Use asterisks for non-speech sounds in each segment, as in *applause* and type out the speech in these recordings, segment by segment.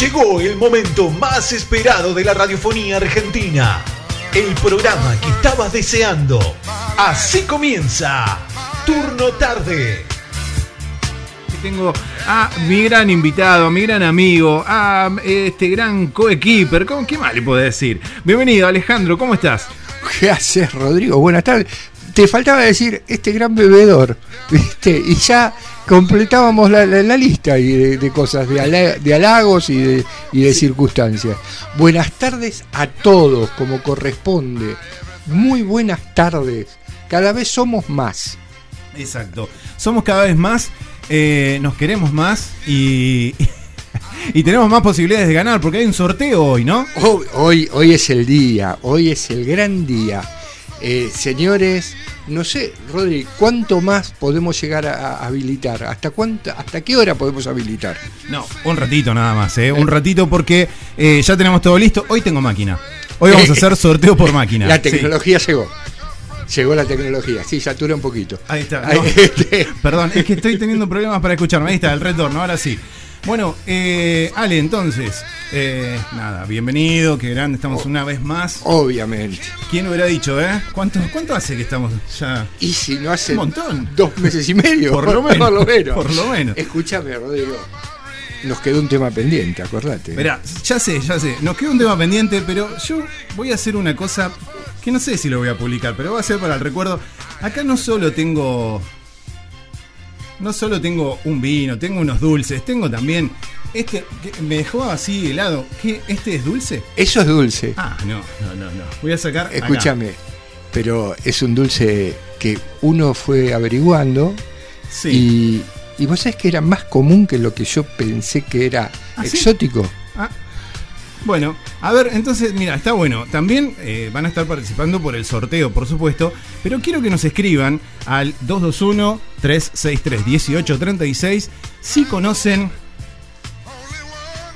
Llegó el momento más esperado de la radiofonía argentina. El programa que estabas deseando. Así comienza. Turno tarde. Tengo a mi gran invitado, a mi gran amigo, a este gran coequiper. ¿Cómo- ¿Qué más le puedo decir? Bienvenido, Alejandro, ¿cómo estás? ¿Qué haces, Rodrigo? Buenas tardes. Te faltaba decir este gran bebedor, *laughs* ¿viste? Y ya completábamos la, la- la lista y de, de cosas, de, ala- de halagos y de, y de circunstancias. Buenas tardes a todos, como corresponde. Muy buenas tardes. Cada vez somos más. Exacto. Somos cada vez más, eh, nos queremos más y, *laughs* y tenemos más posibilidades de ganar porque hay un sorteo hoy, ¿no? Hoy, hoy, hoy es el día, hoy es el gran día. Eh, señores, no sé, Rodri, ¿cuánto más podemos llegar a, a habilitar? ¿Hasta, cuánta, ¿Hasta qué hora podemos habilitar? No, un ratito nada más, ¿eh? Un ratito porque eh, ya tenemos todo listo. Hoy tengo máquina. Hoy vamos a hacer *laughs* sorteo por máquina. La Sí. tecnología llegó. Llegó la tecnología. Sí, satura un poquito. Ahí está. Ahí, no. *laughs* este, Perdón, es que estoy teniendo problemas para escucharme. Ahí está, el retorno, ahora sí. Bueno, eh, Ale, entonces, eh, nada, bienvenido, qué grande, estamos una vez más. obviamente. ¿Quién hubiera dicho, eh? ¿Cuánto, cuánto hace que estamos ya? Y si no hace Un montón. dos meses y medio. Por lo *laughs* menos, Por lo menos. por lo menos. Escúchame, Rodrigo. Nos quedó un tema pendiente, acordate. Verá, ya sé, ya sé, nos queda un tema pendiente, pero yo voy a hacer una cosa que no sé si lo voy a publicar, pero va a ser para el recuerdo. Acá no solo tengo. No solo tengo un vino, tengo unos dulces, tengo también. Este que me dejó así helado. ¿Qué? ¿Este es dulce? Eso es dulce. Ah, no, no, no, no. Voy a sacar. acá. Escúchame. Pero es un dulce que uno fue averiguando Sí. y, y vos sabés que era más común que lo que yo pensé que era ¿Ah, sí? exótico. Ah, Bueno, a ver, entonces, mira, está bueno. También eh, van a estar participando por el sorteo, por supuesto. Pero quiero que nos escriban al 221-363-1836 si conocen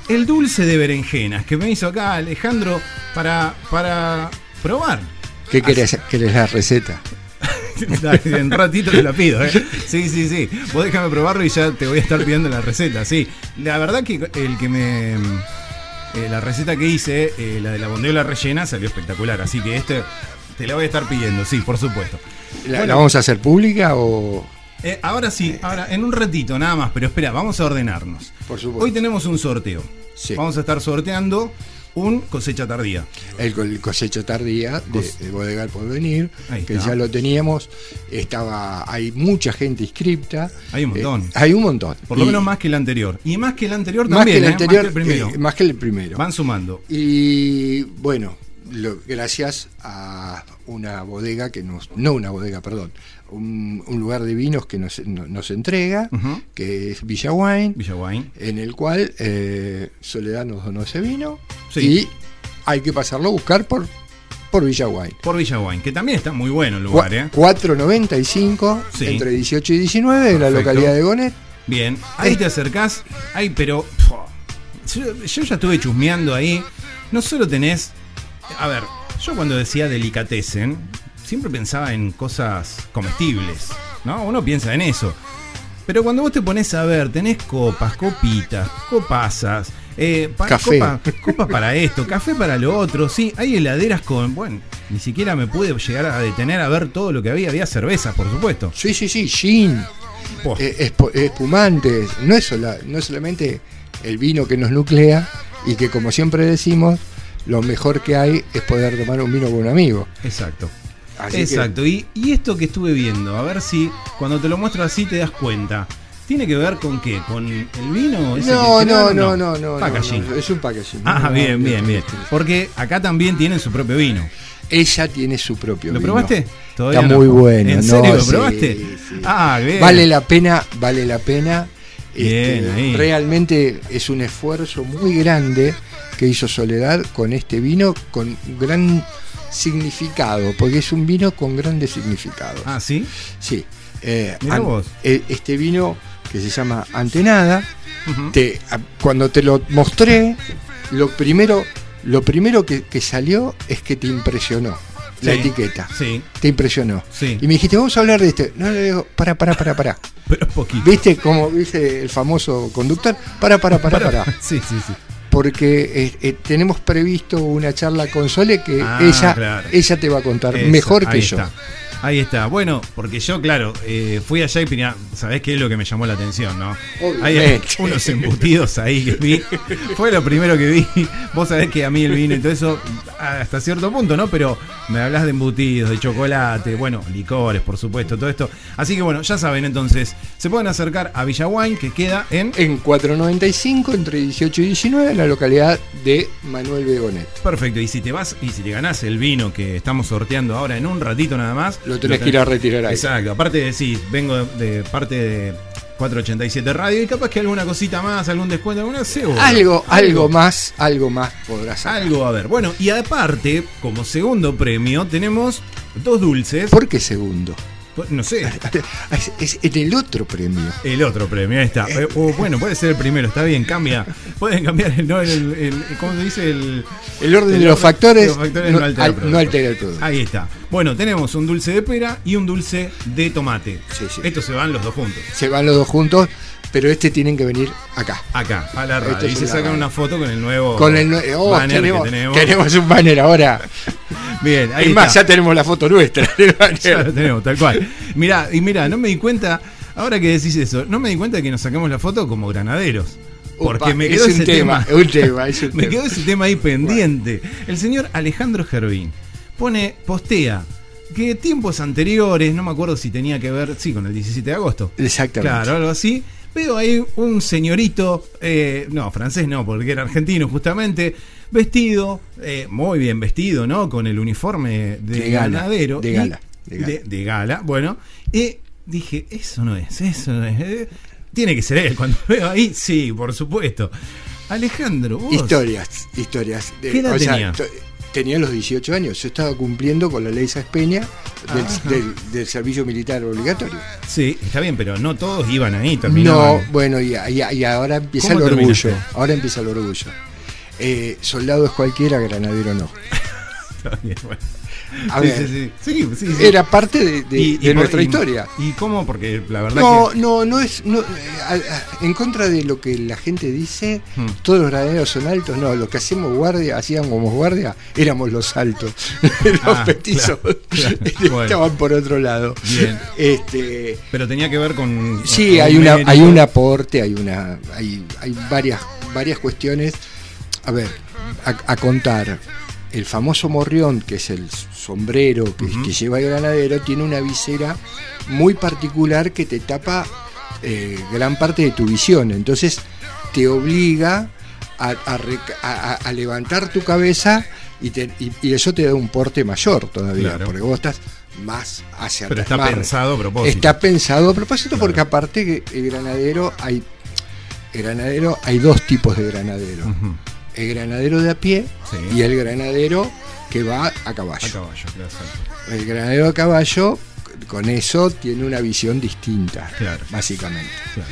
el dulce de berenjenas que me hizo acá Alejandro para, para probar. ¿Qué querés? ¿Querés la receta? *laughs* En ratito te la pido, ¿eh? Sí, sí, sí. Vos déjame probarlo y ya te voy a estar pidiendo la receta, sí. La verdad que el que me. Eh, la receta que hice, eh, la de la bondiola rellena, salió espectacular. Así que este te la voy a estar pidiendo, sí, por supuesto. ¿La, Bueno. la vamos a hacer pública o.? Eh, ahora sí, ahora en un ratito nada más, pero espera, vamos a ordenarnos. Por supuesto. Hoy tenemos un sorteo. Sí. Vamos a estar sorteando un cosecha tardía. El, co- el cosecho tardía de, Cos- de Bodegar por venir, Ahí que ya lo teníamos. Estaba, hay mucha gente inscripta. Hay un montón. Eh, hay un montón. Por lo Y menos más que el anterior. Y más que el anterior más también, que el ¿eh? anterior, más que el primero. eh, más que el primero. Van sumando. Y bueno, lo- gracias a una bodega que nos, no una bodega, perdón, un, un lugar de vinos que nos, no- nos entrega, que es Villa Wine, Villa Wine. en el cual eh, Soledad nos donó ese vino Sí. y hay que pasarlo a buscar por, por Villa Wine. Por Villa Wine, que también está muy bueno el lugar, ¿eh? 4.95 Sí. entre 18 y 19 en la localidad de Gonet. Bien, ahí te acercás. Ay, pero. Yo, yo ya estuve chusmeando ahí. No solo tenés. A ver, yo cuando decía delicatessen, siempre pensaba en cosas comestibles. ¿No? Uno piensa en eso. Pero cuando vos te pones a ver, tenés copas, copitas, copazas, eh, pa- Café. copa- para esto, café para lo otro, sí, hay heladeras con, bueno, ni siquiera me pude llegar a detener a ver todo lo que había, había cervezas, por supuesto. Sí, sí, sí, gin, eh, espumantes. No es, sola- no es solamente el vino que nos nuclea y que como siempre decimos, lo mejor que hay es poder tomar un vino con un amigo. Exacto. Así que- Exacto, y, y esto que estuve viendo, a ver si cuando te lo muestro así te das cuenta. ¿Tiene que ver con qué? ¿Con el vino? ese no, no, no, no, no, Packaging. no, Es un packaging. Ah, bien, bien, bien. Porque acá también tienen su propio vino. Ella tiene su propio ¿Lo vino. probaste? Todavía Está no. muy bueno. ¿En serio lo Sí, probaste? sí. Ah, bien. Vale la pena, vale la pena. Bien, Este, ahí. realmente es un esfuerzo muy grande que hizo Soledad con este vino con gran significado, porque es un vino con grandes significados. Ah, ¿sí? Sí. eh, an- eh, este vino que se llama Antenada, te, a- cuando te lo mostré, lo primero, lo primero que, que salió es que te impresionó la etiqueta. Sí, Te impresionó. sí. Y me dijiste, vamos a hablar de este. No le digo, para, para, para, para. *laughs* Pero poquito. ¿Viste como dice el famoso conductor? Para, para, para, para. *laughs* Sí, sí, sí. porque eh, eh, tenemos previsto una charla con Sole que Ah, ella, claro. ella te va a contar Eso, mejor que yo. está. Ahí está. Bueno, porque yo, claro, eh, fui allá y tenía, ¿sabés qué es lo que me llamó la atención, no? Hay unos embutidos ahí que vi. Fue lo primero que vi. Vos sabés que a mí el vino y todo eso, hasta cierto punto, ¿no? Pero me hablas de embutidos, de chocolate, bueno, licores, por supuesto, todo esto. Así que bueno, ya saben, entonces, se pueden acercar a Villaguain, que queda en. En 495, entre 18 y 19, en la localidad de Manuel Begonet. Perfecto, y si te vas y si te ganás el vino que estamos sorteando ahora en un ratito nada más, Lo tenés que ir a retirar ahí. Exacto, aparte de sí, vengo de, de parte de 487 Radio y capaz que alguna cosita más, algún descuento, alguna seguro. Algo, algo más, algo más podrás sacar. Algo a ver. Bueno, y aparte, como segundo premio, tenemos dos dulces. ¿Por qué segundo? Pues, No sé, *laughs* Es, el otro premio. el otro premio, ahí está. Eh, o bueno, puede ser el primero, está bien, cambia. Pueden cambiar el, no, el, el- ¿cómo se dice? El, El orden de los factores, los factores no, no altera el al- producto. no altera el producto. Ahí está. Bueno, tenemos un dulce de pera y un dulce de tomate. Sí, sí. Estos se van los dos juntos. Se van los dos juntos, pero este tienen que venir acá. Acá, a la Esto radio. es Y se sacan radio. una foto con el nuevo Con el nue- oh, banner tenemos, que tenemos. tenemos un banner ahora. *laughs* Bien, ahí es más, está. ya tenemos la foto nuestra. Ya lo tenemos, tal cual. Mirá, y mirá, no me di cuenta, ahora que decís eso, no me di cuenta de que nos sacamos la foto como granaderos. Porque me es quedó un ese tema, tema. un tema, es un *laughs* me tema. quedó ese tema ahí pendiente. El señor Alejandro Gervín pone, postea, que tiempos anteriores, no me acuerdo si tenía que ver, sí, con el 17 de agosto. Exactamente. Claro, algo así. Veo ahí un señorito, eh, no, francés no, porque era argentino justamente, vestido, eh, muy bien vestido, ¿no? Con el uniforme de, De gala, ganadero. de gala, de gala. De, de gala, bueno. Y dije, eso no es, eso no es. eh, Tiene que ser él. Cuando veo ahí, sí, por supuesto. Alejandro, vos. Historias, historias. De- ¿Qué edad tenía los 18 años. Yo estaba cumpliendo con la ley Saspeña del, del- del servicio militar obligatorio. Sí, está bien, pero no todos iban ahí, No, terminaban. bueno, y, y- y ahora empieza el ¿Cómo orgullo. Ahora empieza el orgullo. Eh, soldado es cualquiera, granadero no. *laughs* Está bien, bueno. A ver, sí, sí. Era parte de, de- Y- y de por- nuestra historia. ¿Y cómo? Porque la verdad No, que. no, no es. No, eh, en contra de lo que la gente dice, Hmm. todos los granaderos son altos. No, lo que hacíamos guardia, hacíamos guardia, éramos los altos. *laughs* los Ah, petizos claro, claro. *laughs* Bueno. estaban por otro lado. Bien. Este, Pero tenía que ver con. sí, con hay un una, hay un aporte, hay una, hay, hay varias, varias cuestiones. A ver, a, a contar. El famoso morrión, que es el sombrero que, lleva el granadero, tiene una visera muy particular que te tapa eh, gran parte de tu visión. Entonces te obliga a, a rec- a- a- a levantar tu cabeza y, te- y- y eso te da un porte mayor todavía, Claro. porque vos estás más hacia Pero está pensado a propósito. Está pensado a propósito Claro. porque aparte que el granadero hay el granadero hay dos tipos de granadero. El granadero de a pie Sí. y el granadero que va a caballo. A caballo, claro, exacto. El granadero a caballo con eso tiene una visión distinta, Claro. básicamente. Claro.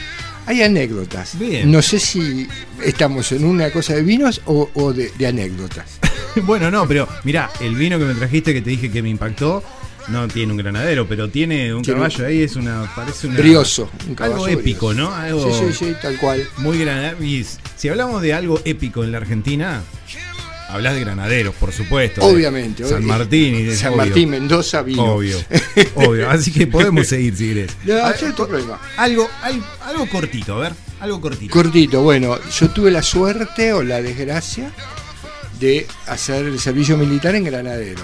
Hay anécdotas. Bien. No sé si estamos en una cosa de vinos o, o de, de anécdotas. *laughs* Bueno, no, pero mirá, el vino que me trajiste que te dije que me impactó, no tiene un granadero, pero tiene un Tiene caballo ahí, es una. Parece una. Brioso. Un caballo Algo épico, brioso. ¿no? Algo Sí, sí, sí, tal cual. muy granadero. Y si hablamos de algo épico en la Argentina, hablas de granaderos, por supuesto. Obviamente. San obvio. Martín y de San obvio, Martín, Mendoza, vino. Obvio, *laughs* obvio. Así que podemos seguir si querés. No, A- sí, no hay problema. algo, al- algo cortito, a ver, algo cortito. Cortito, bueno, yo tuve la suerte o la desgracia de hacer el servicio militar en Granaderos.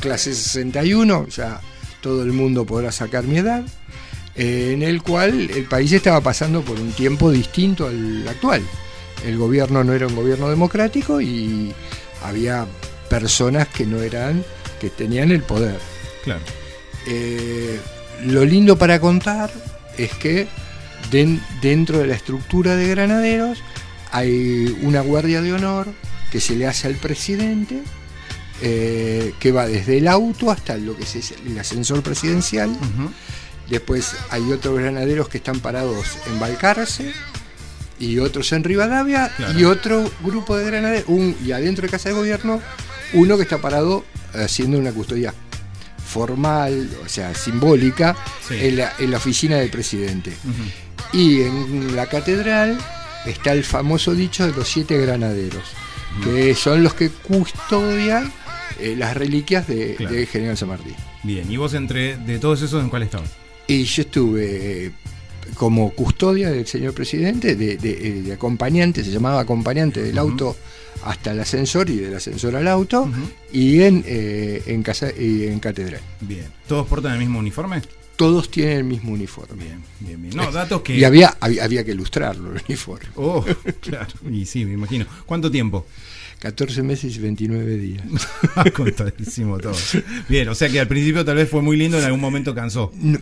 Clase 61, ya todo el mundo podrá sacar mi edad, eh, en el cual el país estaba pasando por un tiempo distinto al actual. El gobierno no era un gobierno democrático y había personas que no eran, que tenían el poder. Claro. Eh, lo lindo para contar es que den- dentro de la estructura de granaderos hay una guardia de honor que se le hace al presidente, eh, que va desde el auto hasta lo que es el ascensor presidencial. Después hay otros granaderos que están parados en Balcarce y otros en Rivadavia Claro. y otro grupo de granaderos, un, y adentro de Casa de Gobierno, uno que está parado haciendo una custodia formal, o sea, simbólica, Sí. en, la, en la oficina del presidente. Y en la catedral está el famoso dicho de los siete granaderos, que son los que custodian eh, las reliquias de, Claro. de General San Martín. Bien, ¿y vos entre de todos esos en cuál estabas? Y yo estuve eh, como custodia del señor presidente, de, de- eh, de acompañante, se llamaba acompañante del auto hasta el ascensor y del ascensor al auto, y en, eh, en, casa, y en catedral. Bien. ¿Todos portan el mismo uniforme? Todos tienen el mismo uniforme. Bien, bien, bien. No, datos que. Y había, había, había que ilustrarlo, el uniforme. Oh, *laughs* claro. Y sí, me imagino. ¿Cuánto tiempo? 14 meses y 29 días. *laughs* Contadísimo todo. Bien, o sea que al principio tal vez fue muy lindo, en algún momento cansó. No,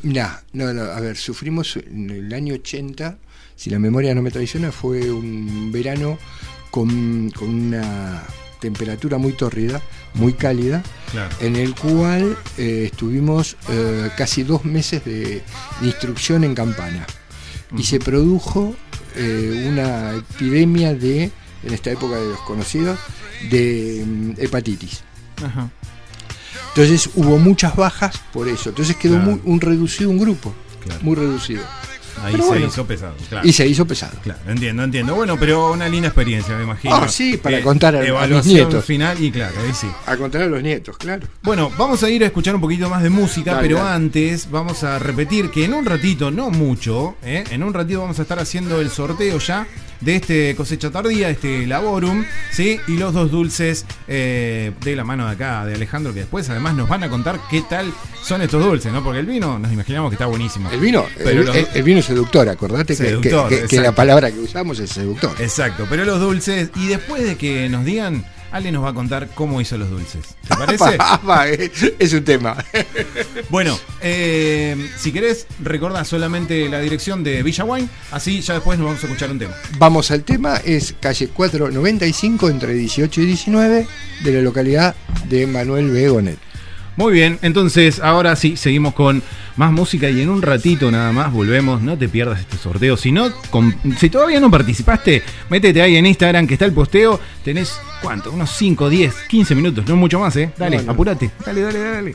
no, no, a ver, sufrimos en el año 80, si la memoria no me traiciona, fue un verano con, con una temperatura muy tórrida, muy cálida, Claro. en el cual eh, estuvimos eh, casi dos meses de, de instrucción en campana. Y se produjo eh, una epidemia de, en esta época de los conocidos, de mm, hepatitis. Ajá. Entonces hubo muchas bajas por eso. Entonces quedó Claro. muy, un reducido un grupo, Claro. muy reducido. Ahí Pero se bueno. hizo pesado. Claro. Y se hizo pesado. Claro, entiendo, entiendo. Bueno, pero una linda experiencia, me imagino. Ah, sí, para Eh, contar a- a Evaluación nietos. final y claro, ahí sí. A contar a los nietos, claro. Bueno, vamos a ir a escuchar un poquito más de música, Dale, pero dale. antes vamos a repetir que en un ratito, no mucho, ¿eh? en un ratito vamos a estar haciendo el sorteo ya de este cosecha tardía, este laborum, ¿sí? Y los dos dulces eh, de la mano de acá, de Alejandro, que después además nos van a contar qué tal son estos dulces, ¿no? Porque el vino nos imaginamos que está buenísimo. El vino, Pero el, los- el- el vino es seductor, acordate que- Seductor, que, que- que la palabra que usamos es seductor. Exacto, pero los dulces, y después de que nos digan, Ale nos va a contar cómo hizo los dulces. ¿Te *laughs* parece? Apa, apa, es, un tema. Bueno, eh, si querés, recordá solamente la dirección de Villa Wine, así ya después nos vamos a escuchar un tema. Vamos al tema, es calle 495 entre 18 y 19 de la localidad de Manuel Begonet. Muy bien, entonces ahora sí, seguimos con más música y en un ratito nada más volvemos. No te pierdas este sorteo. Si no, con- si todavía no participaste, métete ahí en Instagram que está el posteo. Tenés, ¿cuánto? Unos 5, 10, 15 minutos, no mucho más, ¿eh? Dale, No, no. apurate. Dale, dale, dale.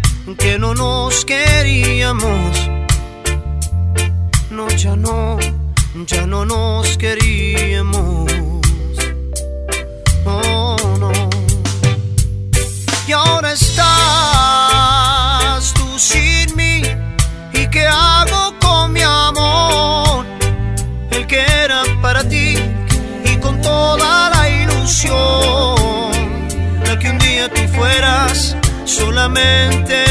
que no nos queríamos. No, ya no, ya no nos queríamos. Oh, no. Y ahora estás tú sin mí. ¿Y qué hago con mi amor? El que era para ti y con toda la ilusión de que un día tú fueras solamente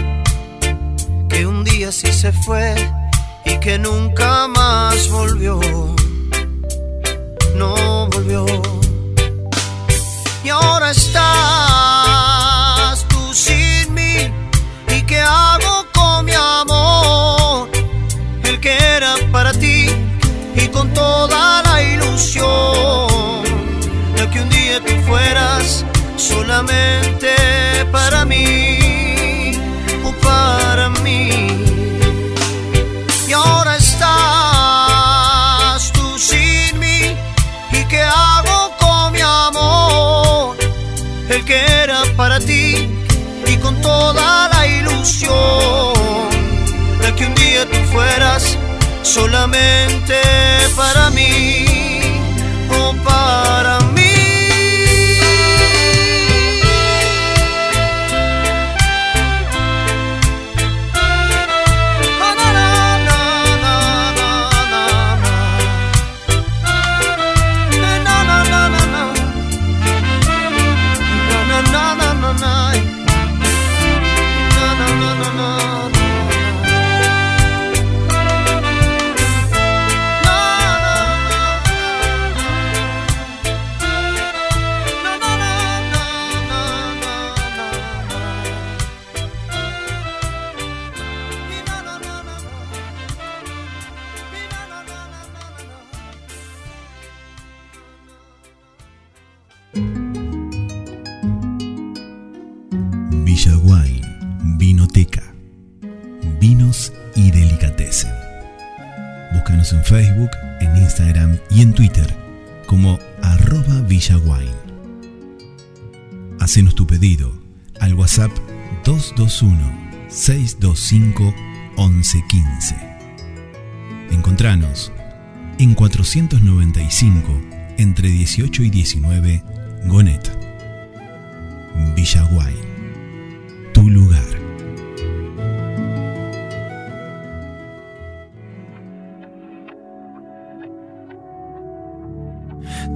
que un día sí se fue y que nunca más volvió. No volvió. Y ahora estás tú sin mí. ¿Y qué hago con mi amor? El que era para ti y con toda la ilusión de que un día tú fueras solamente ilusión de que un día tú fueras solamente para mí. Villa Wine Vinoteca. Vinos y delicatessen. Búscanos en Facebook, en Instagram y en Twitter como arroba villawine. Hacenos tu pedido al WhatsApp 221-625-1115. Encontranos en 495 entre 18 y 19 Gonet. Villaguay.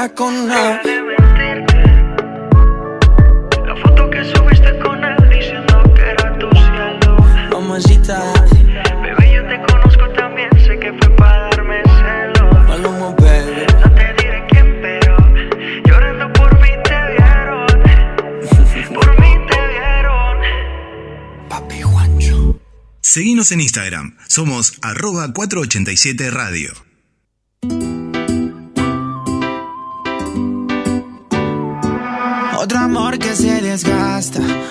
nada con nada. Mentirte. La foto que subiste con él diciendo que era tu cielo. Mamacita. Bebé, yo te conozco también, sé que fue para darme celos. Maluma, baby. No te diré quién, pero llorando por mí te vieron. *laughs* por mí te vieron. Papi Juancho. Seguimos en Instagram. Somos arroba 487 Radio.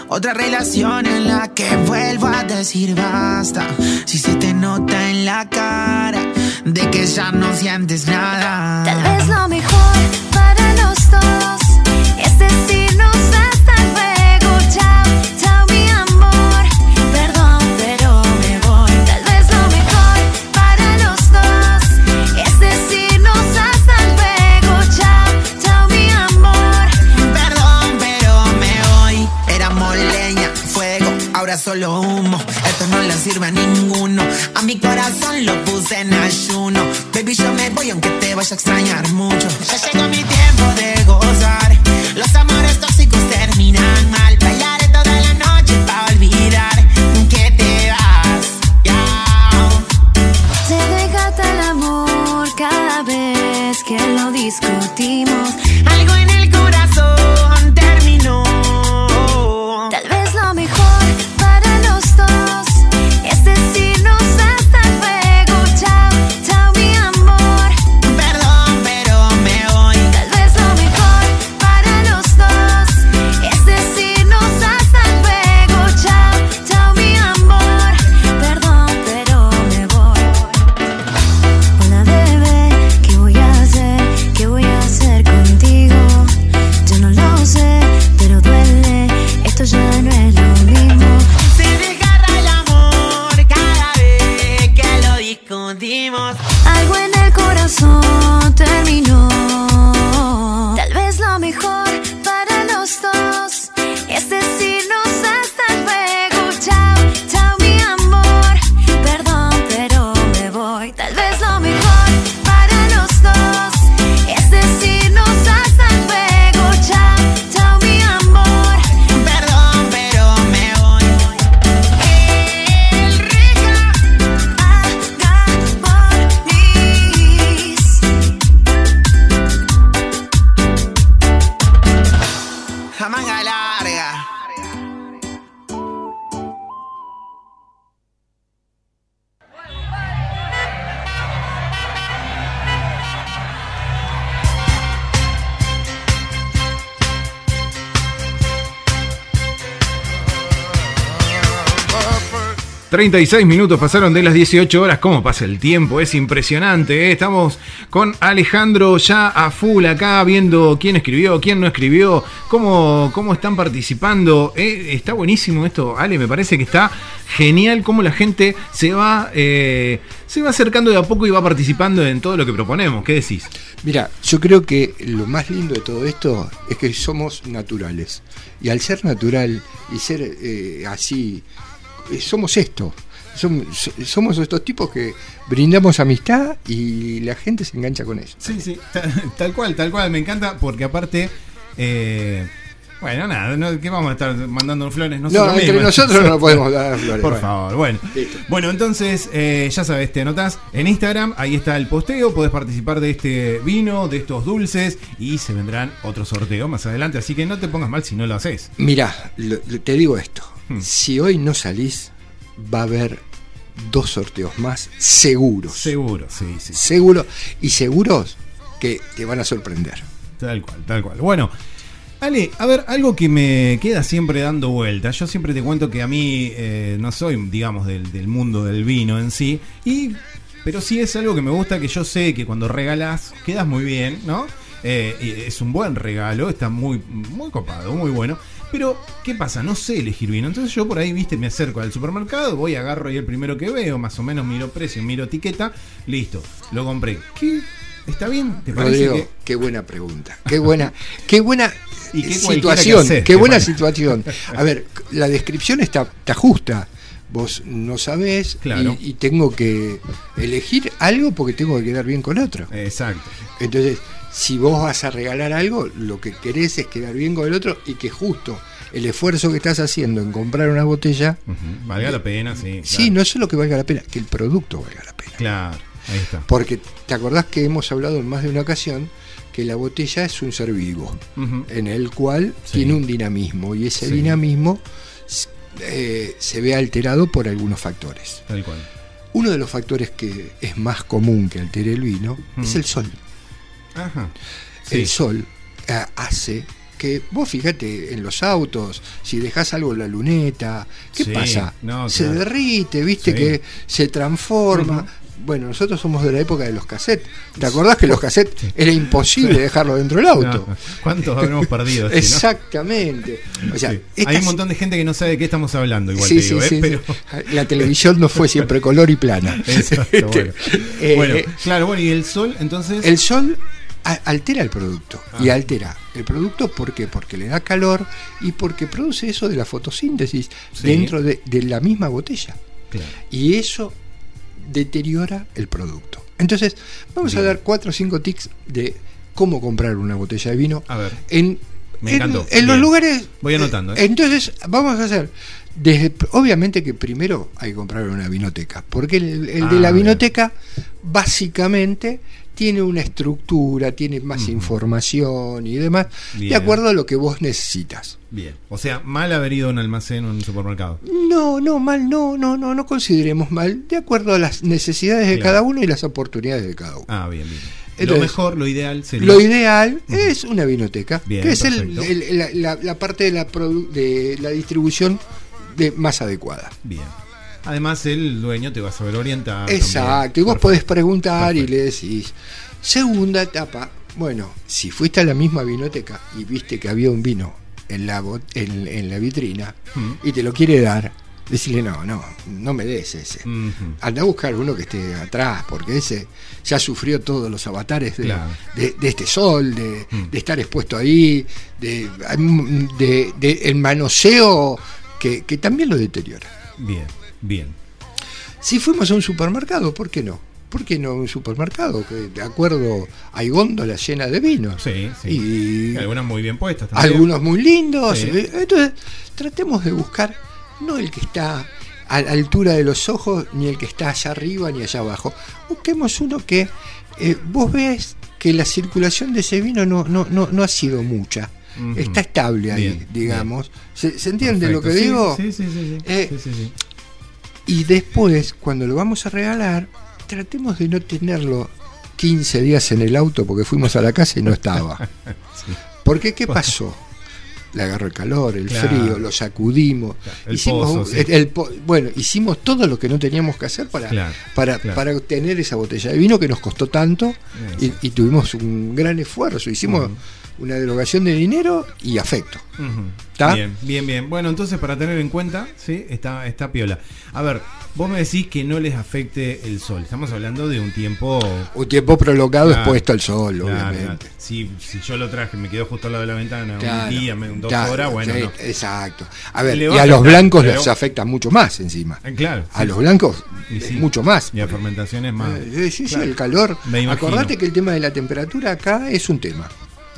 Otra relación en la que vuelvo a decir basta. Si se te nota en la cara de que ya no sientes nada. Tal vez lo mejor para los dos es decirnos solo humo. Esto no le sirve a ninguno. A mi corazón lo puse en ayuno. Baby, yo me voy aunque te vaya a extrañar mucho. Ya llegó mi tiempo de gozar. Los amores tóxicos terminan mal. 36 minutos pasaron de las 18 horas. ¿Cómo pasa el tiempo? Es impresionante. ¿eh? Estamos con Alejandro ya a full acá, viendo quién escribió, quién no escribió, cómo, cómo están participando. ¿eh? Está buenísimo esto, Ale. Me parece que está genial cómo la gente se va, eh, se va acercando de a poco y va participando en todo lo que proponemos. ¿Qué decís? Mira, yo creo que lo más lindo de todo esto es que somos naturales. Y al ser natural y ser así, somos esto. Som- so- Somos estos tipos que brindamos amistad y la gente se engancha con eso. Sí, sí, tal, *laughs* tal cual, tal cual. Me encanta porque aparte... eh, bueno, nada, no, ¿qué vamos a estar mandando flores? No, entre mismos? nosotros no *laughs* podemos dar flores. Por bueno. favor, bueno. Listo. Bueno, entonces, eh, ya sabes, te anotás en Instagram, ahí está el posteo, podés participar de este vino, de estos dulces, y se vendrán otros sorteos más adelante, así que no te pongas mal si no lo haces. Lo- lo- te digo esto. Hmm. Si hoy no salís, va a haber dos sorteos más seguros. Seguro, sí, sí. Seguro y seguros que te van a sorprender. Tal cual, tal cual. Bueno, Ale, a ver, algo que me queda siempre dando vueltas. Yo siempre te cuento que a mí eh, no soy, digamos, del, del mundo del vino en sí. Y, pero sí es algo que me gusta, que yo sé que cuando regalás quedas muy bien, ¿no? Eh, y es un buen regalo, está muy, muy copado, muy bueno. Pero, ¿qué pasa? No sé elegir vino. Entonces yo por ahí, viste, me acerco al supermercado, voy, agarro ahí el primero que veo, más o menos miro precio, miro etiqueta, listo, lo compré. ¿Qué? ¿Está bien? ¿Te parece Rodrigo, que.? qué buena pregunta. Qué buena, qué buena Y qué que situación. qué buena situación. A ver, la descripción está, está justa. Vos no sabés Claro. y, y tengo que elegir algo porque tengo que quedar bien con otro. Exacto. Entonces, si vos vas a regalar algo, lo que querés es quedar bien con el otro y que justo el esfuerzo que estás haciendo en comprar una botella, Valga la pena, sí. sí, claro. no solo que valga la pena, que el producto valga la pena. Claro, ahí está. Porque te acordás que hemos hablado en más de una ocasión que la botella es un ser vivo, en el cual Sí. tiene un dinamismo y ese Sí. dinamismo eh, se ve alterado por algunos factores. Tal cual. Uno de los factores que es más común que altere el vino es el sol. Ajá. Sí. El sol eh, hace que, vos fíjate en los autos, si dejas algo en la luneta, ¿qué Sí, pasa? no, se claro. derrite, viste Sí. que se transforma. Bueno, nosotros somos de la época de los cassettes. ¿Te acordás que los cassettes era imposible dejarlo dentro del auto? No, ¿Cuántos habremos perdido? *laughs* así, no? Exactamente. O sea, Sí. Hay un montón de gente que no sabe de qué estamos hablando, igual Sí, te sí, ¿eh? Pero. *laughs* La televisión no fue siempre color y plana. Exacto, *laughs* bueno. Eh, Bueno, eh, claro, bueno, y el sol, entonces. El sol altera el producto. Ah. Y altera el producto ¿por qué? porque le da calor y porque produce eso de la fotosíntesis Sí. dentro de, de la misma botella. Claro. Y eso deteriora el producto. Entonces, vamos a dar cuatro o cinco tips de cómo comprar una botella de vino A ver. en, Me en- encantó. en los lugares. Voy anotando, ¿eh? Entonces, vamos a hacer. Desde, obviamente que primero hay que comprar una vinoteca, porque el, el de Ah, la vinoteca básicamente tiene una estructura, tiene más información y demás, Bien. de acuerdo a lo que vos necesitas. Bien. O sea, mal haber ido a un almacén o a un supermercado. No, no, mal, no, no, no, no consideremos mal, de acuerdo a las necesidades de Claro. cada uno y las oportunidades de cada uno. Ah, bien, bien. Entonces, lo mejor, lo ideal sería. Lo ideal es una vinoteca, Bien, que es el- la, la- parte de la, de la distribución de, más adecuada. Bien. Además, el dueño te va a saber orientar. Exacto, también. y vos Perfecto. podés preguntar y le decís. Segunda etapa, bueno, si fuiste a la misma vinoteca y viste que había un vino en la, bot- en, en la vitrina Mm. y te lo quiere dar, decirle no, no, no me des ese. Ujú. Anda a buscar uno que esté atrás, porque ese ya sufrió todos los avatares de, Claro. de- de este sol, de, Mm. de estar expuesto ahí, de, el manoseo que, que también lo deteriora. Bien, bien. Si fuimos a un supermercado, ¿por qué no? ¿Por qué no a un supermercado? Que de acuerdo hay góndolas llenas de vinos. Sí, sí. Y algunas muy bien puestas también. algunos muy lindos. Sí. Entonces, tratemos de buscar no el que está a la altura de los ojos, ni el que está allá arriba, ni allá abajo. Busquemos uno que eh, vos ves que la circulación de ese vino no, no, no, no ha sido mucha. Está estable ahí, Bien, digamos. ¿Se, se entiende lo que digo? Sí, sí, sí. sí. Eh, Sí, sí, sí. Y después, cuando lo vamos a regalar, tratemos de no tenerlo 15 días en el auto porque fuimos a la casa y no estaba. *laughs* Sí. Porque ¿qué pasó? Le agarró el calor, el Claro. frío, lo sacudimos. Claro, el hicimos pozo, un- sí. el- el po- bueno, hicimos todo lo que no teníamos que hacer para, Claro, para, para obtener esa botella de vino que nos costó tanto y, tuvimos un gran esfuerzo. Hicimos Ujú. Una derogación de dinero y afecto. Bien, bien, bien. Bueno, entonces para tener en cuenta, sí, está, está piola. A ver, vos me decís que no les afecte el sol. Estamos hablando de un tiempo. Un tiempo prolongado Claro, expuesto al sol, Claro, obviamente. claro. Si, si yo lo traje, me quedó justo al lado de la ventana un día, dos horas, bueno, sí, no. Exacto. A ver, y a a los blancos pero- les afecta mucho más encima. Eh, Claro. A sí, los blancos, eh, sí. mucho más. Y a fermentaciones más. Eh, sí, sí, el calor. Me. Acordate que el tema de la temperatura acá es un tema.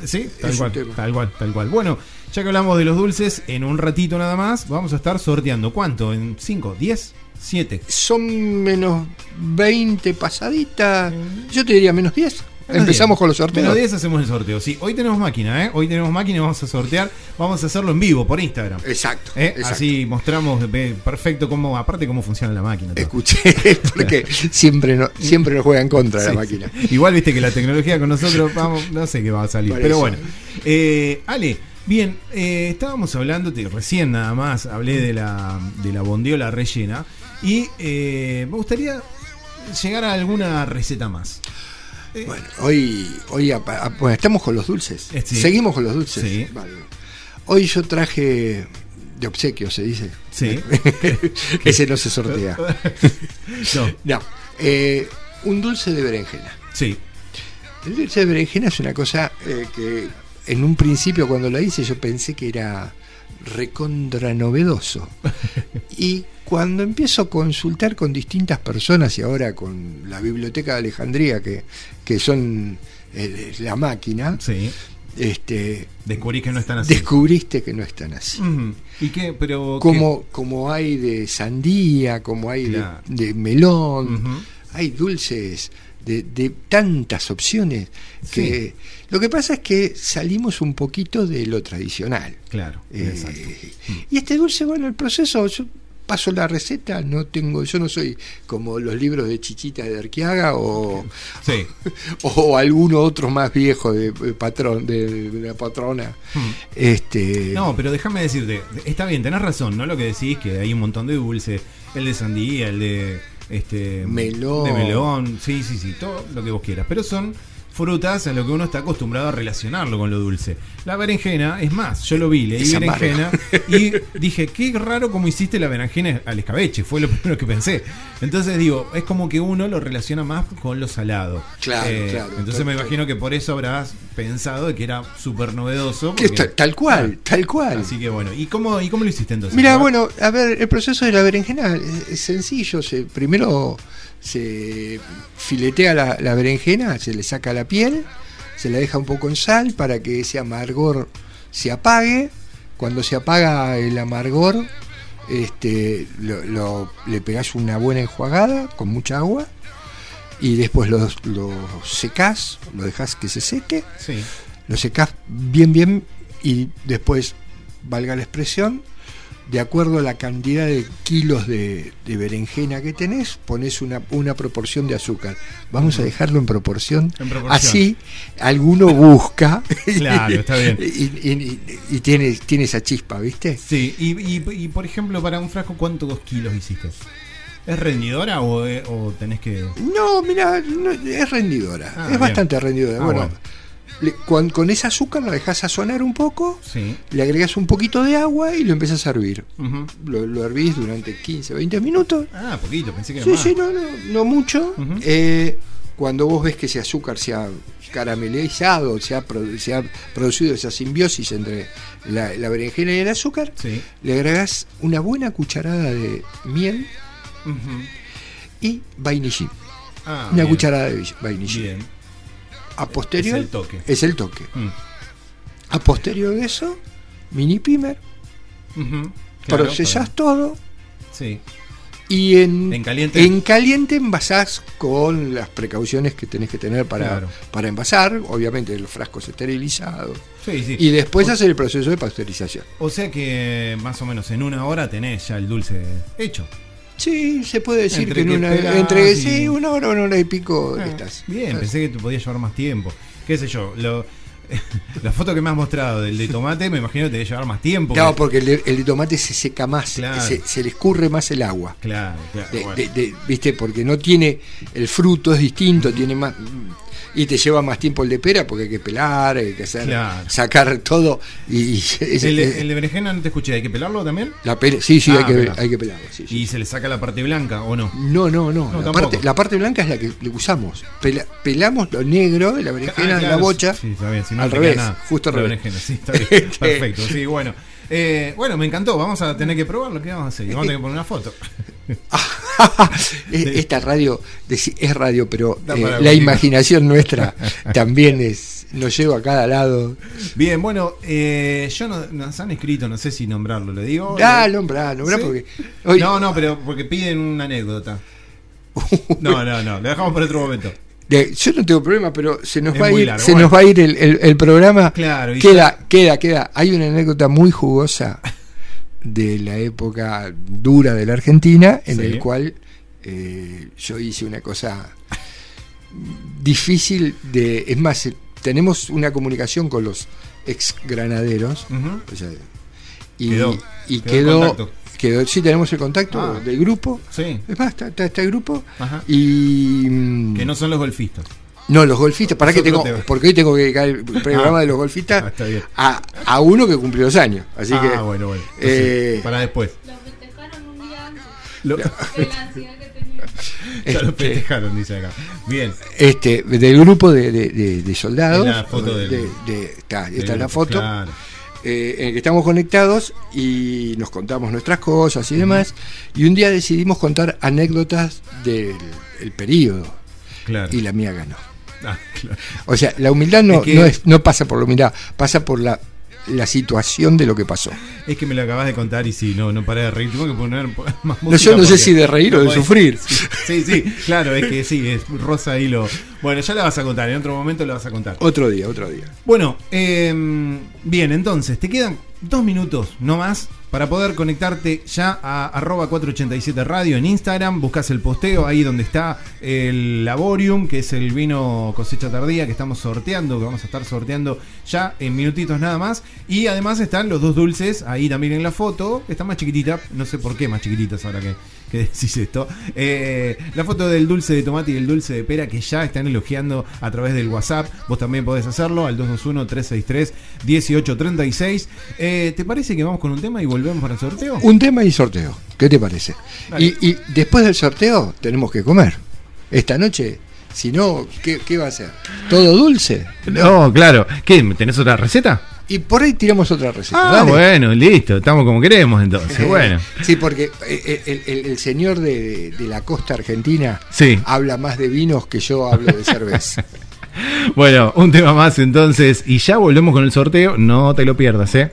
Sí, tal cual, tal cual, tal cual. Bueno, ya que hablamos de los dulces, en un ratito nada más vamos a estar sorteando. ¿Cuánto? ¿En 5, 10, 7? Son menos 20 pasaditas. Yo te diría menos 10. Empezamos con los sorteos. Menos 10 hacemos el sorteo. Sí, hoy tenemos máquina, ¿eh? Hoy tenemos máquina y vamos a sortear. Vamos a hacerlo en vivo por Instagram. Exacto. ¿eh? exacto. Así mostramos eh, perfecto cómo, aparte cómo funciona la máquina. todo. Escuché, *laughs* porque siempre, no, siempre nos juega en contra Sí, la máquina. sí. Igual viste que la tecnología con nosotros, *laughs* vamos, no sé qué va a salir. Por pero eso. bueno. Eh, Ale, bien, eh, estábamos hablando, te- recién nada más hablé de la, de la bondiola rellena. Y eh, me gustaría llegar a alguna receta más. Bueno, hoy, hoy ap- bueno, estamos con los dulces. Eh, sí. Seguimos con los dulces. Sí. Vale. Hoy yo traje de obsequio, se dice. Sí. *laughs* Ese no se sortea. *laughs* no, No, eh, un dulce de berenjena. sí. El dulce de berenjena es una cosa eh, que en un principio cuando la hice yo pensé que era recontra novedoso. *laughs* Y cuando empiezo a consultar con distintas personas y ahora con la Biblioteca de Alejandría, que, que son eh, la máquina, Sí. este, Descubrí que no están así. descubriste que no están así. ¿Y qué? Pero. qué? Como, como hay de sandía, como hay de- Claro. de, melón, hay dulces de, de tantas opciones que lo que pasa es que salimos un poquito de lo tradicional. Claro, Eh, exacto. y este dulce, bueno, el proceso, yo paso la receta, no tengo, yo no soy como los libros de Chichita de Arqueaga o, Sí. *laughs* o alguno otro más viejo de, de patrón, de, de la patrona. Este, No, pero déjame decirte, está bien, tenés razón, ¿no? Lo que decís, que hay un montón de dulces, el de sandía, el de este Melón. de melón, sí, sí, sí, todo lo que vos quieras, pero son frutas a lo que uno está acostumbrado a relacionarlo con lo dulce. La berenjena, es más, yo lo vi, leí Es berenjena *laughs* y dije, qué raro como hiciste la berenjena al escabeche, fue lo *laughs* primero que pensé. Entonces digo, es como que uno lo relaciona más con lo salado. Eh, Claro, claro. Entonces me imagino que por eso habrás pensado de que era súper novedoso. que porque- está- tal cual, tal cual. Así que bueno, ¿y cómo, y cómo lo hiciste entonces? Mira, bueno, a ver, el proceso de la berenjena es, es sencillo. Se, primero se filetea la, la berenjena, se le saca la piel, se la deja un poco en sal para que ese amargor se apague. Cuando se apaga el amargor, este, lo, lo- le pegás una buena enjuagada con mucha agua y después lo, lo secás, lo dejas que se seque Sí. lo secás bien bien y después, valga la expresión, de acuerdo a la cantidad de kilos de, de berenjena que tenés, pones una, una proporción de azúcar. Vamos a dejarlo en proporción. En proporción. Así alguno busca *laughs* Claro, está bien. *laughs* y, y- y tiene, tiene esa chispa, ¿viste? Sí, y, por ejemplo, para un frasco, ¿cuántos kilos hiciste? ¿Es rendidora o, eh, o tenés que.? No, mira, no, es rendidora, Ah, es bien. bastante rendidora. Ah, bueno, bueno. Le- con, con ese azúcar la dejas sazonar un poco, Sí. le agregas un poquito de agua y lo empiezas a hervir. Lo, lo hervís durante 15, 20 minutos. Ah, poquito, pensé que era Sí, más. sí, no, no, no mucho. Eh, cuando vos ves que ese azúcar se ha caramelizado, se ha, produ- se ha producido esa simbiosis entre la, la berenjena y el azúcar, Sí. le agregás una buena cucharada de miel y vainillín. Ah, una bien. cucharada de vainillín. Bien. A posterior Es el toque. es el toque. Mm. A posterior de eso, mini pimer, Ujú. Claro, procesás para- todo Sí. Y en, ¿En caliente? En caliente envasás con las precauciones que tenés que tener para, Claro. para envasar, obviamente los frascos esterilizados. Sí, sí. Y después hacer el proceso de pasteurización. O sea que más o menos en una hora tenés ya el dulce hecho. Sí, se puede decir Entre que en una, entre y- sí, una hora, una hora y pico Ah, estás. Bien, pensé que te podía llevar más tiempo. ¿Qué sé yo? Lo, *laughs* la foto que me has mostrado del de tomate, me imagino que te debe llevar más tiempo. Claro, porque el de, el de tomate se seca más, Claro. se, se le escurre más el agua. Claro, claro. De- bueno. ¿Viste? Porque no tiene. El fruto es distinto, tiene más. Y te lleva más tiempo el de pera porque hay que pelar, hay que hacer, Claro. sacar todo. Y, es- el, de, es- el de berenjena no te escuché, ¿hay que pelarlo también? la pera- sí, sí, Ah, hay, que, pelar. hay que pelarlo. sí, sí. ¿Y se le saca la parte blanca o no? No, no, no. No, la, parte, la parte blanca es la que usamos. Pela- pelamos lo negro de la berenjena Ah, la bocha. Sí, está bien. Si no al revés, nada. justo al revés. berenjena, sí, está bien. *laughs* Perfecto, sí, bueno. Eh, bueno, me encantó. Vamos a tener que probarlo. ¿Qué vamos a hacer? Vamos a tener que poner una foto. *laughs* Eh, Esta radio es radio, pero eh, la imaginación nuestra *laughs* también es nos lleva a cada lado. Bien, bueno, eh, yo no, nos han escrito, no sé si nombrarlo, ¿le digo? Ah, nombra, nombra ¿Sí? porque hoy- No, no, pero porque piden una anécdota. *laughs* No, no, no, lo dejamos para otro momento. yo no tengo problema, pero se nos Es va a ir, largo, se bueno. nos va a ir el, el- el programa. Claro, queda, queda, queda. Hay una anécdota muy jugosa de la época dura de la Argentina, en Sí. el cual eh, yo hice una cosa difícil de. Es más, eh, tenemos una comunicación con los ex granaderos. Ujú. o sea, y Quedó, y quedó quedó, sí tenemos el contacto Ah. del grupo. Sí, Es más, está, está- está el grupo. Ajá. Y. mm, que no son los golfistas. No, los golfistas, para Es que otro tengo, tema. porque hoy tengo que dedicar el *laughs* programa Ah. de los golfistas Ah, bien. a, a uno que cumplió los años. Así ah, que bueno, bueno. eh, para después. Lo festejaron un día antes Lo- de la ansiedad que tenía. ya lo este, festejaron, dice acá. Bien. este, del grupo de, de- de- de soldados. Es la foto del- de- de- está, Del está la foto. claro. eh, en el que estamos conectados y nos contamos nuestras cosas y demás. Y un día decidimos contar anécdotas del el periodo. Claro. Y la mía ganó. *laughs* Ah, claro. O sea, la humildad no, Es que- no, es, no pasa por la humildad, pasa por la la situación de lo que pasó. Es que me lo acabas de contar y sí, no, no paré de reír. Tengo que poner *laughs* más No, yo no sé si de reír o de sufrir. Sí, sí, *laughs* claro, es que sí, es rosa y lo. Bueno, ya la vas a contar, en otro momento la vas a contar. Otro día, otro día. Bueno, eh, bien, entonces, te quedan dos minutos, no más, para poder conectarte ya a arroba 487 radio en Instagram. Buscas el posteo ahí donde está el Laborium, que es el vino cosecha tardía que estamos sorteando, que vamos a estar sorteando ya en minutitos nada más. Y además están los dos dulces ahí también en la foto. Está más chiquitita, no sé por qué más chiquititas ahora que, que decís esto. Eh, la foto del dulce de tomate y el dulce de pera que ya están elogiando a través del WhatsApp. Vos también podés hacerlo al 221-363-1836. Eh, ¿Te parece que vamos con un tema y volvemos para el sorteo? Un tema y sorteo. ¿Qué te parece? Y, y después del sorteo tenemos que comer. Esta noche, si no, ¿qué, qué va a ser? ¿Todo dulce? No, claro. ¿Qué? ¿Tenés otra receta? Y por ahí tiramos otra receta. Ah, dale. bueno, listo. Estamos como queremos entonces. Eh, Bueno. Sí, porque eh, el, el- el señor de, de la costa argentina Sí. habla más de vinos que yo hablo de cerveza. *laughs* Bueno, un tema más entonces. Y ya volvemos con el sorteo. No te lo pierdas, ¿eh?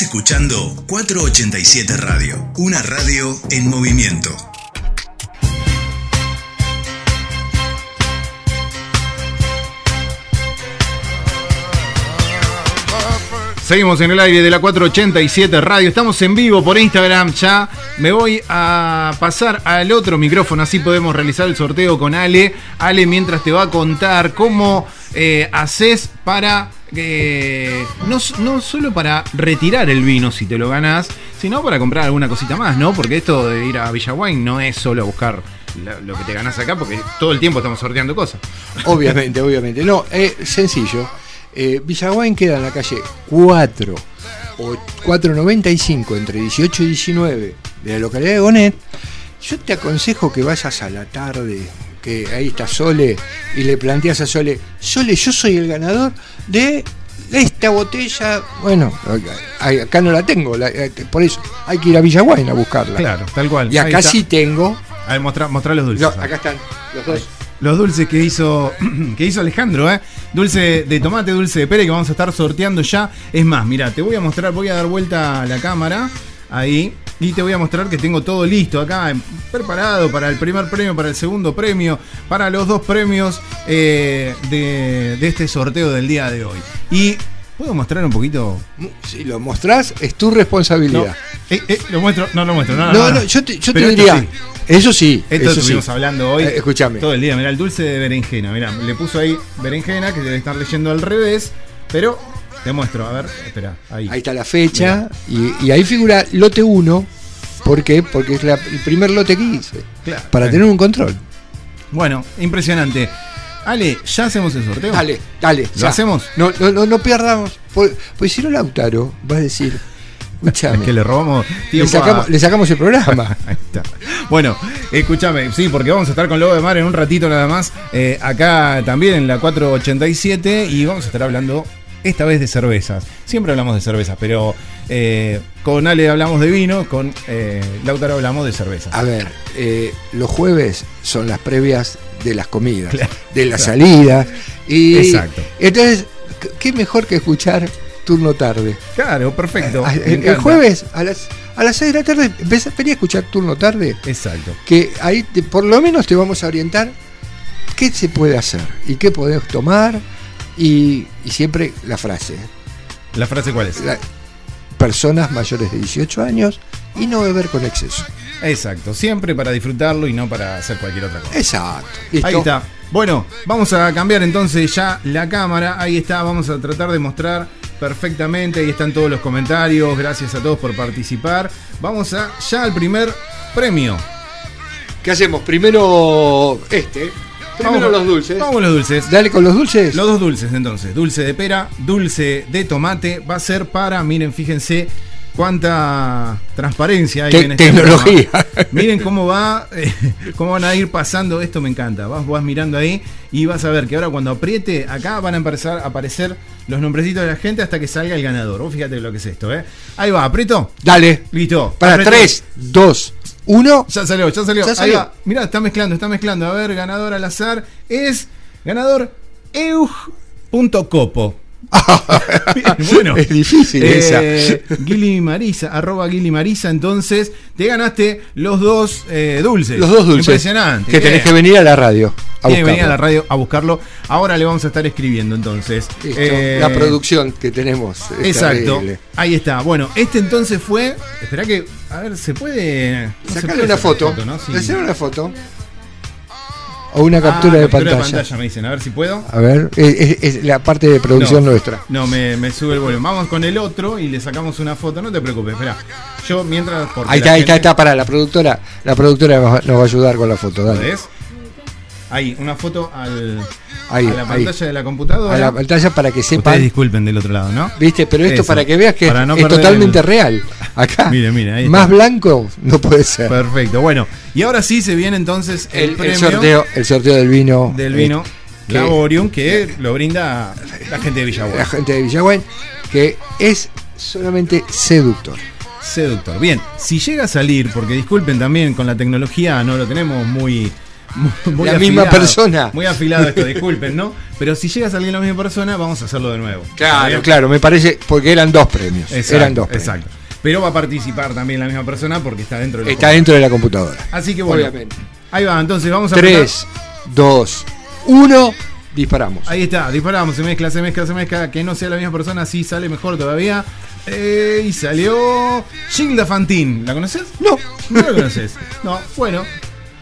Escuchando 487 Radio, una radio en movimiento. Seguimos en el aire de la 487 Radio. Estamos en vivo por Instagram ya. Me voy a pasar al otro micrófono, así podemos realizar el sorteo con Ale. Ale, mientras te va a contar cómo eh, haces para. eh, no, no solo para retirar el vino si te lo ganás, sino para comprar alguna cosita más, ¿no? Porque esto de ir a Villa no es solo buscar lo que te ganás acá, porque todo el tiempo estamos sorteando cosas. *laughs* Obviamente, obviamente. No, eh, sencillo. Eh, queda en la calle 4 o 495 entre 18 y 19 de la localidad de Gonet. Yo te aconsejo que vayas a la tarde, que ahí está Sole, y le planteas a Sole, Sole, yo soy el ganador de esta botella. Bueno, acá- no la tengo, la- eh, por eso hay que ir a Villaguain a buscarla. Claro, tal cual. Y acá sí tengo. A ver, mostrá los dulces. No, acá están los dos. Los dulces que hizo *clears throat* que hizo Alejandro, ¿eh? Dulce de tomate, dulce de pera que vamos a estar sorteando ya. Es más, mira, te voy a mostrar, voy a dar vuelta a la cámara ahí y te voy a mostrar que tengo todo listo acá, em, preparado para el primer premio, para el segundo premio, para los dos premios eh, de, de este sorteo del día de hoy. Y puedo mostrar un poquito. Si lo mostrás, es tu No, responsabilidad. eh, eh, lo muestro, no lo muestro, no, no, No, no, no, no. yo te, yo te diría, sí. eso sí, Esto eso sí. estuvimos hablando hoy. Eh, escúchame. Todo el día, mira, el dulce de berenjena. Mira, le puso ahí berenjena, que debe estar leyendo al revés. Pero te muestro, a ver, espera, ahí. Ahí está la fecha y, y ahí figura lote 1. ¿Por qué? Porque es la- el primer lote que hice. Claro. Para tener un control. Bueno, impresionante. Ale, ¿ya hacemos el sorteo? Dale, dale. ¿Lo hacemos? No, no, no, no perdamos. Pues, pues si no, Lautaro va a decir, escúchame, *laughs* Es que le robamos le, tiempo sacamos, a- le sacamos el programa. *laughs* Ahí está. Bueno, escúchame, sí, porque vamos a estar con Lobo de Mar en un ratito nada más, eh, acá también en la 487 y vamos a estar hablando esta vez de cervezas. Siempre hablamos de cervezas, pero eh, con Ale hablamos de vino, con eh, Lautaro hablamos de cervezas. A ver, eh, los jueves son las previas de las comidas, Claro, de la claro. salida. Y Exacto. Entonces, ¿qué- ¿qué mejor que escuchar turno tarde? Claro, perfecto. Ah, El, jueves a las, a las 6 de la tarde venía a escuchar turno tarde, Exacto. que ahí te- por lo menos te vamos a orientar qué se puede hacer y qué podemos tomar. Y, y siempre la frase, ¿La frase cuál es? la- personas mayores de 18 años y no beber con exceso. Exacto, siempre para disfrutarlo y no para hacer cualquier otra cosa. Exacto. ¿listo? Ahí está. Bueno, vamos a cambiar entonces ya la cámara. Ahí está, vamos a tratar de mostrar perfectamente. Ahí están todos los comentarios. Gracias a todos por participar. Vamos a ya al primer premio. ¿Qué hacemos? Primero este. Primero Vamos- los dulces. Vamos los dulces. Dale con los dulces. Los dos dulces entonces. Dulce de pera, dulce de tomate. Va a ser para, miren, fíjense cuánta transparencia hay Te- en este tecnología. programa. Miren cómo va, eh, cómo van a ir pasando. Esto me encanta. Vas, vas mirando ahí y vas a ver que ahora cuando apriete, acá van a empezar a aparecer los nombrecitos de la gente hasta que salga el ganador. Vos fíjate lo que es esto, ¿eh? Ahí va, aprieto. Dale. Listo. Para Aprieto. 3, 2, 1. Ya salió, ya salió. Ya Ahí salió. va. Mirá, está mezclando, está mezclando. A ver, ganador al azar es ganador eug.copo. *laughs* bueno, Es difícil esa. eh, Guili Marisa, arroba Guili Marisa, entonces te ganaste los dos eh, dulces. Los dos dulces. Impresionante. Que tenés que venir a la radio. A Tiene que venir a la radio a buscarlo. Ahora le vamos a estar escribiendo entonces. Listo. Eh, La producción que tenemos. Exacto. terrible. Ahí está. Bueno, este entonces fue. Espera que. A ver, se puede. no Sacarle una sacar foto. ¿no? Sí. Una foto. O una Ah, captura, de, captura pantalla. me dicen, a ver si puedo. A ver, es, la parte de producción No, nuestra. No, me, me sube el volumen. Vamos con el otro y le sacamos una foto. No te preocupes, espera. Yo mientras. Ahí está, ahí está, gente- está para la productora. La productora nos va- nos va a ayudar con la foto. Dale. ¿Ves? Ahí, una foto al, Ahí, a la ahí. pantalla de la computadora. A la pantalla para que Ustedes sepan. disculpen del otro lado, ¿no? ¿Viste? Pero esto Eso, para que veas que no es totalmente el- real. *laughs* Acá. Mire, mire, ahí Más está. blanco no puede ser. Perfecto. Bueno, y ahora sí se viene entonces el, el, el premio sorteo, el sorteo del vino. del eh, vino que- que lo brinda la gente de Villagüe. la gente de Villagüen, que es solamente seductor. Seductor. Bien, si llega a salir, porque disculpen también, con la tecnología no lo tenemos muy, Muy la misma persona. Muy afilado esto, disculpen, ¿no? Pero si llega a salir la misma persona, vamos a hacerlo de nuevo. ¿Está Claro, claro, me parece, porque eran dos premios. Exacto, eran dos premios. Exacto. Pero va a participar también la misma persona porque está dentro del Está dentro de la computadora. Así que bueno. Obviamente. Ahí va, entonces vamos a 3, 2, 1, disparamos. Ahí está, disparamos, se mezcla, se mezcla, se mezcla. Que no sea la misma persona, sí sale mejor todavía. Eh, y salió Gilda Fantín. ¿La conoces? No. No la conoces. No, bueno.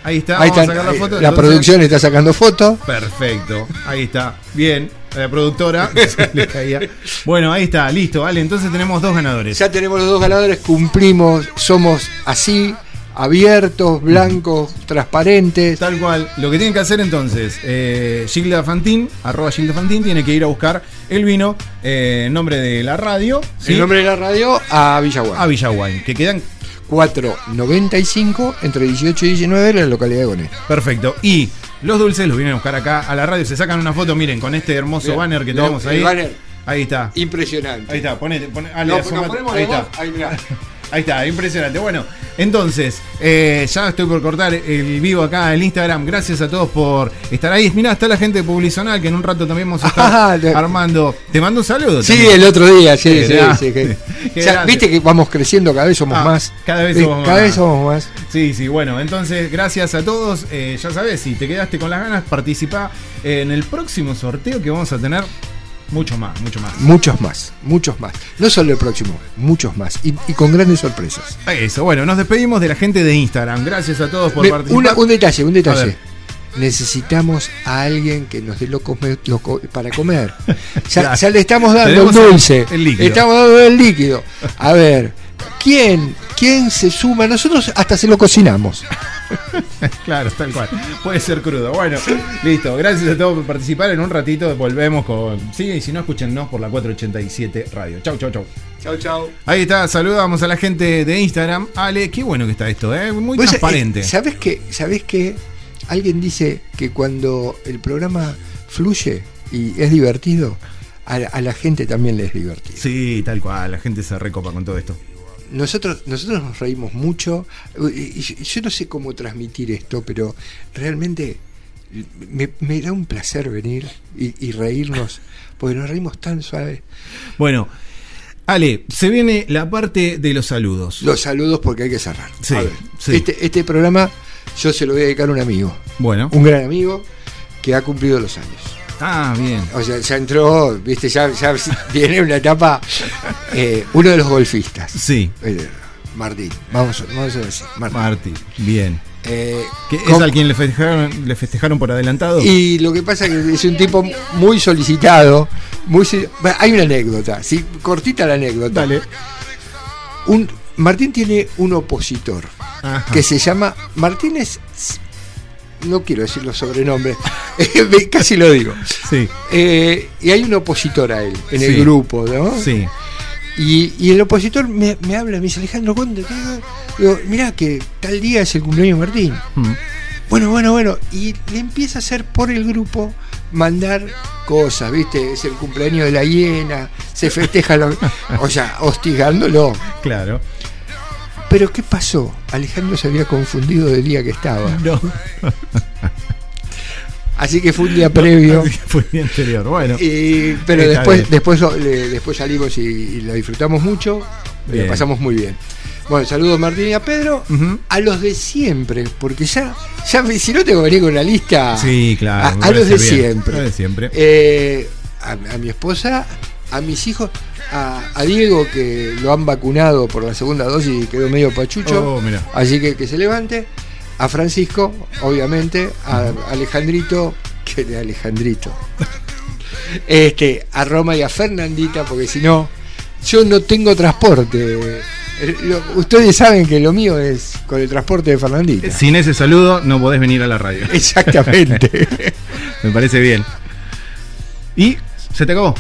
Ahí está, Ahí vamos a sacar la foto. la entonces- producción está sacando fotos. Perfecto, ahí está. Bien, la productora *laughs* se le caía. Bueno, ahí está, listo, vale. Entonces tenemos dos ganadores. Ya tenemos los dos ganadores, cumplimos, somos así, abiertos, blancos, transparentes. Tal cual. Lo que tienen que hacer entonces, eh, Gilda Fantín, arroba Gilda Fantín, tiene que ir a buscar el vino, eh, en nombre de la radio, ¿sí? El nombre de la radio a Villaguay. a Villaguay, que quedan 495 entre 18 y 19 en la localidad de Gonet. perfecto. Y los dulces los vienen a buscar acá a la radio, se sacan una foto, miren, con este hermoso Bien. banner que No, tenemos el ahí. banner. Ahí está. Impresionante. Ahí está, ponete, pone, Ale, No, asomate. nos ponemos ahí está. dos, ahí mirá. *laughs* Ahí está, impresionante. Bueno, entonces, eh, ya estoy por cortar el vivo acá, el Instagram. Gracias a todos por estar ahí. Mirá, está la gente de Publizonal que en un rato también vamos a estar *laughs* Ah, armando. Te mando un saludo. Sí, también. el otro día, sí, sí, sí, que-. *laughs* Viste que vamos creciendo, cada vez somos Ah, más. cada vez somos cada más. vez somos más. Sí, sí, bueno, entonces gracias a todos. Eh, ya sabes, si te quedaste con las ganas, participa en el próximo sorteo que vamos a tener mucho más, mucho más. Muchos más, muchos más. No solo el próximo, muchos más. Y, y con grandes sorpresas. Eso, bueno, nos despedimos de la gente de Instagram. Gracias a todos por Me- participar. una- un detalle, un detalle. Necesitamos a alguien que nos dé lo come- lo co- para comer. Ya, *laughs* le estamos dando el- dulce. el líquido. Estamos dando el líquido. A ver, ¿quién, quién se suma? Nosotros hasta se lo cocinamos. *laughs* Claro, tal cual. Puede ser crudo. Bueno, listo. Gracias a todos por participar. En un ratito volvemos con. Sí, y si no, escúchennos por la 487 Radio. Chau, chau, chau. Chau, chau. Ahí está, saludamos a la gente de Instagram. Ale, qué bueno que está esto, ¿eh? Muy Vos, transparente. eh, ¿Sabés qué? ¿Sabés qué? Alguien dice que cuando el programa fluye y es divertido, a, la- a la gente también le es divertido. Sí, tal cual. La gente se recopa con todo esto. Nosotros, nosotros nos reímos mucho. Yo, yo no sé cómo transmitir esto, pero realmente me, me da un placer venir y, y reírnos, *laughs* porque nos reímos tan suave. Bueno, Ale, se viene la parte de los saludos. Los saludos porque hay que cerrar. Sí, A ver, sí. Este, este programa yo se lo voy a dedicar a un amigo, Bueno. un gran amigo que ha cumplido los años. Ah, bien. O sea, ya entró, viste, ya, ya *laughs* viene una etapa. eh, uno de los golfistas, Sí, eh, Martín, vamos, a- vamos a decir, Martín. Marti. Bien. Eh, ¿Qué, ¿Es al quien le festejaron, le festejaron por adelantado? Y lo que pasa es que es un tipo muy solicitado. Muy, bueno, hay una anécdota, ¿sí? cortita la anécdota. Dale. Un, Martín tiene un opositor Ajá. que se llama. Martín es. No quiero decir los sobrenombres, *laughs* casi lo digo. Sí, Eh, y hay un opositor a él en el grupo, ¿no? sí. Y, y el opositor me, me habla, me dice, Alejandro. ¿Qué? Digo, mirá que tal día es el cumpleaños de Martín. Mm. Bueno, bueno, bueno. Y le empieza a hacer por el grupo mandar cosas, ¿viste? Es el cumpleaños de la hiena, se festeja, lo- o sea, hostigándolo. Claro. Pero ¿qué pasó? Alejandro se había confundido del día que estaba. No. Así que fue un día previo. Fue el día anterior. Bueno. Y- pero después, después, le- después salimos y, y lo disfrutamos mucho. y pasamos muy bien. Bueno, saludos Martín y a Pedro. A los de siempre, porque ya, ya si no tengo que venir con la lista. Sí, claro. A, me a los parece de bien. siempre. A los de siempre. Eh, a, a mi esposa, a mis hijos, a, a Diego que lo han vacunado por la segunda dosis y quedó medio pachucho. Oh, mira. Así que que se levante. A Francisco, obviamente. A Alejandrito, que de Alejandrito. *laughs* Este, a Roma y a Fernandita, porque si no, yo no tengo transporte. Eh, ustedes saben que lo mío es con el transporte de Fernandita. Sin ese saludo no podés venir a la radio. *laughs* Exactamente. *laughs* Me parece bien. ¿Y se te acabó?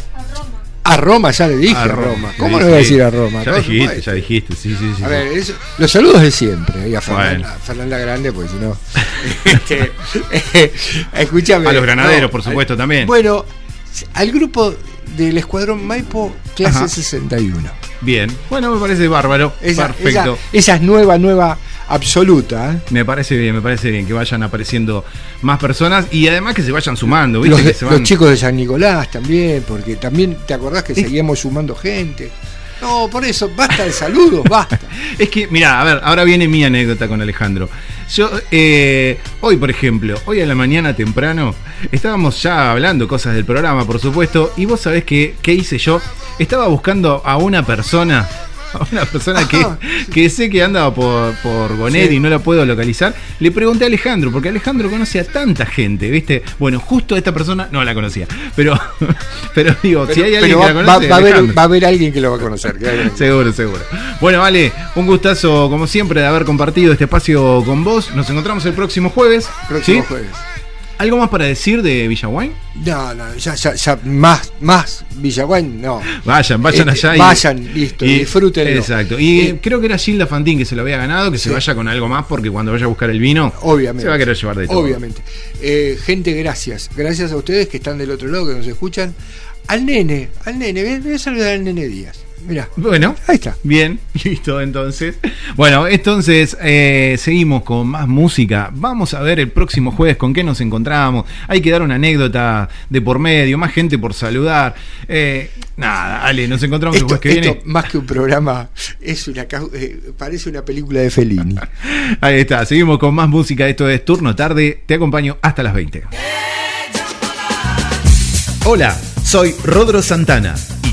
A Roma ya le dije a Roma. ¿Cómo Sí, no voy a decir a Roma? Ya ¿Cómo dijiste, ya dijiste. Sí, sí, sí. A ver, eso- los saludos de siempre. Y a Fernanda, Bueno. Fernanda Grande, pues si no. *laughs* este, eh, *laughs* escúchame. A los granaderos, No, por supuesto, al- también. Bueno, al grupo del Escuadrón Maipo, clase Ajá. 61. Bien. Bueno, me parece bárbaro. Esa, Perfecto. esa, esa es nueva, nueva. Absoluta. ¿eh? Me parece bien, me parece bien que vayan apareciendo más personas y además que se vayan sumando, ¿viste? Los, que se los van- chicos de San Nicolás también, porque también te acordás que seguíamos sumando gente. No, por eso, basta de saludos, *laughs* basta. Es que, mira, a ver, ahora viene mi anécdota con Alejandro. Yo, eh, hoy, por ejemplo, hoy a la mañana temprano, estábamos ya hablando cosas del programa, por supuesto, y vos sabés que, qué hice yo. Estaba buscando a una persona, *laughs* una persona que, *laughs* que sé que anda por, por Bonet Sí. y no la puedo localizar. Le pregunté a Alejandro, porque Alejandro conoce a tanta gente, ¿viste? Bueno, justo a esta persona no la conocía, pero, *laughs* pero digo, si hay alguien que la conoce, va a haber, va a haber alguien que lo va a conocer. Seguro, seguro. Bueno, vale, un gustazo como siempre de haber compartido este espacio con vos. Nos encontramos el próximo jueves. Próximo ¿sí? jueves. ¿Algo más para decir de Villaguay? No, no, ya, ya, ya, más, más Villaguay, no. Vayan, vayan Eh, allá. y- vayan, listo, y disfrútenlo. Exacto. Y Eh, creo que era Gilda Fantín que se lo había ganado, que se vaya con algo más porque cuando vaya a buscar el vino, Obviamente. se va a querer llevar de todo. Obviamente. Eh, gente, gracias. Gracias a ustedes que están del otro lado, que nos escuchan. Al nene, al nene, voy a saludar al nene Díaz. Mirá, Bueno, ahí está. Bien, *laughs* listo, entonces. Bueno, entonces eh, seguimos con más música. Vamos a ver el próximo jueves con qué nos encontramos. Hay que dar una anécdota de por medio, más gente por saludar. Eh, nada, Ale, nos encontramos el jueves que esto, viene. más que un programa, es una eh, parece una película de Fellini. *laughs* Ahí está, seguimos con más música. Esto es Turno Tarde. Te acompaño hasta las 20. Hola, soy Rodro Santana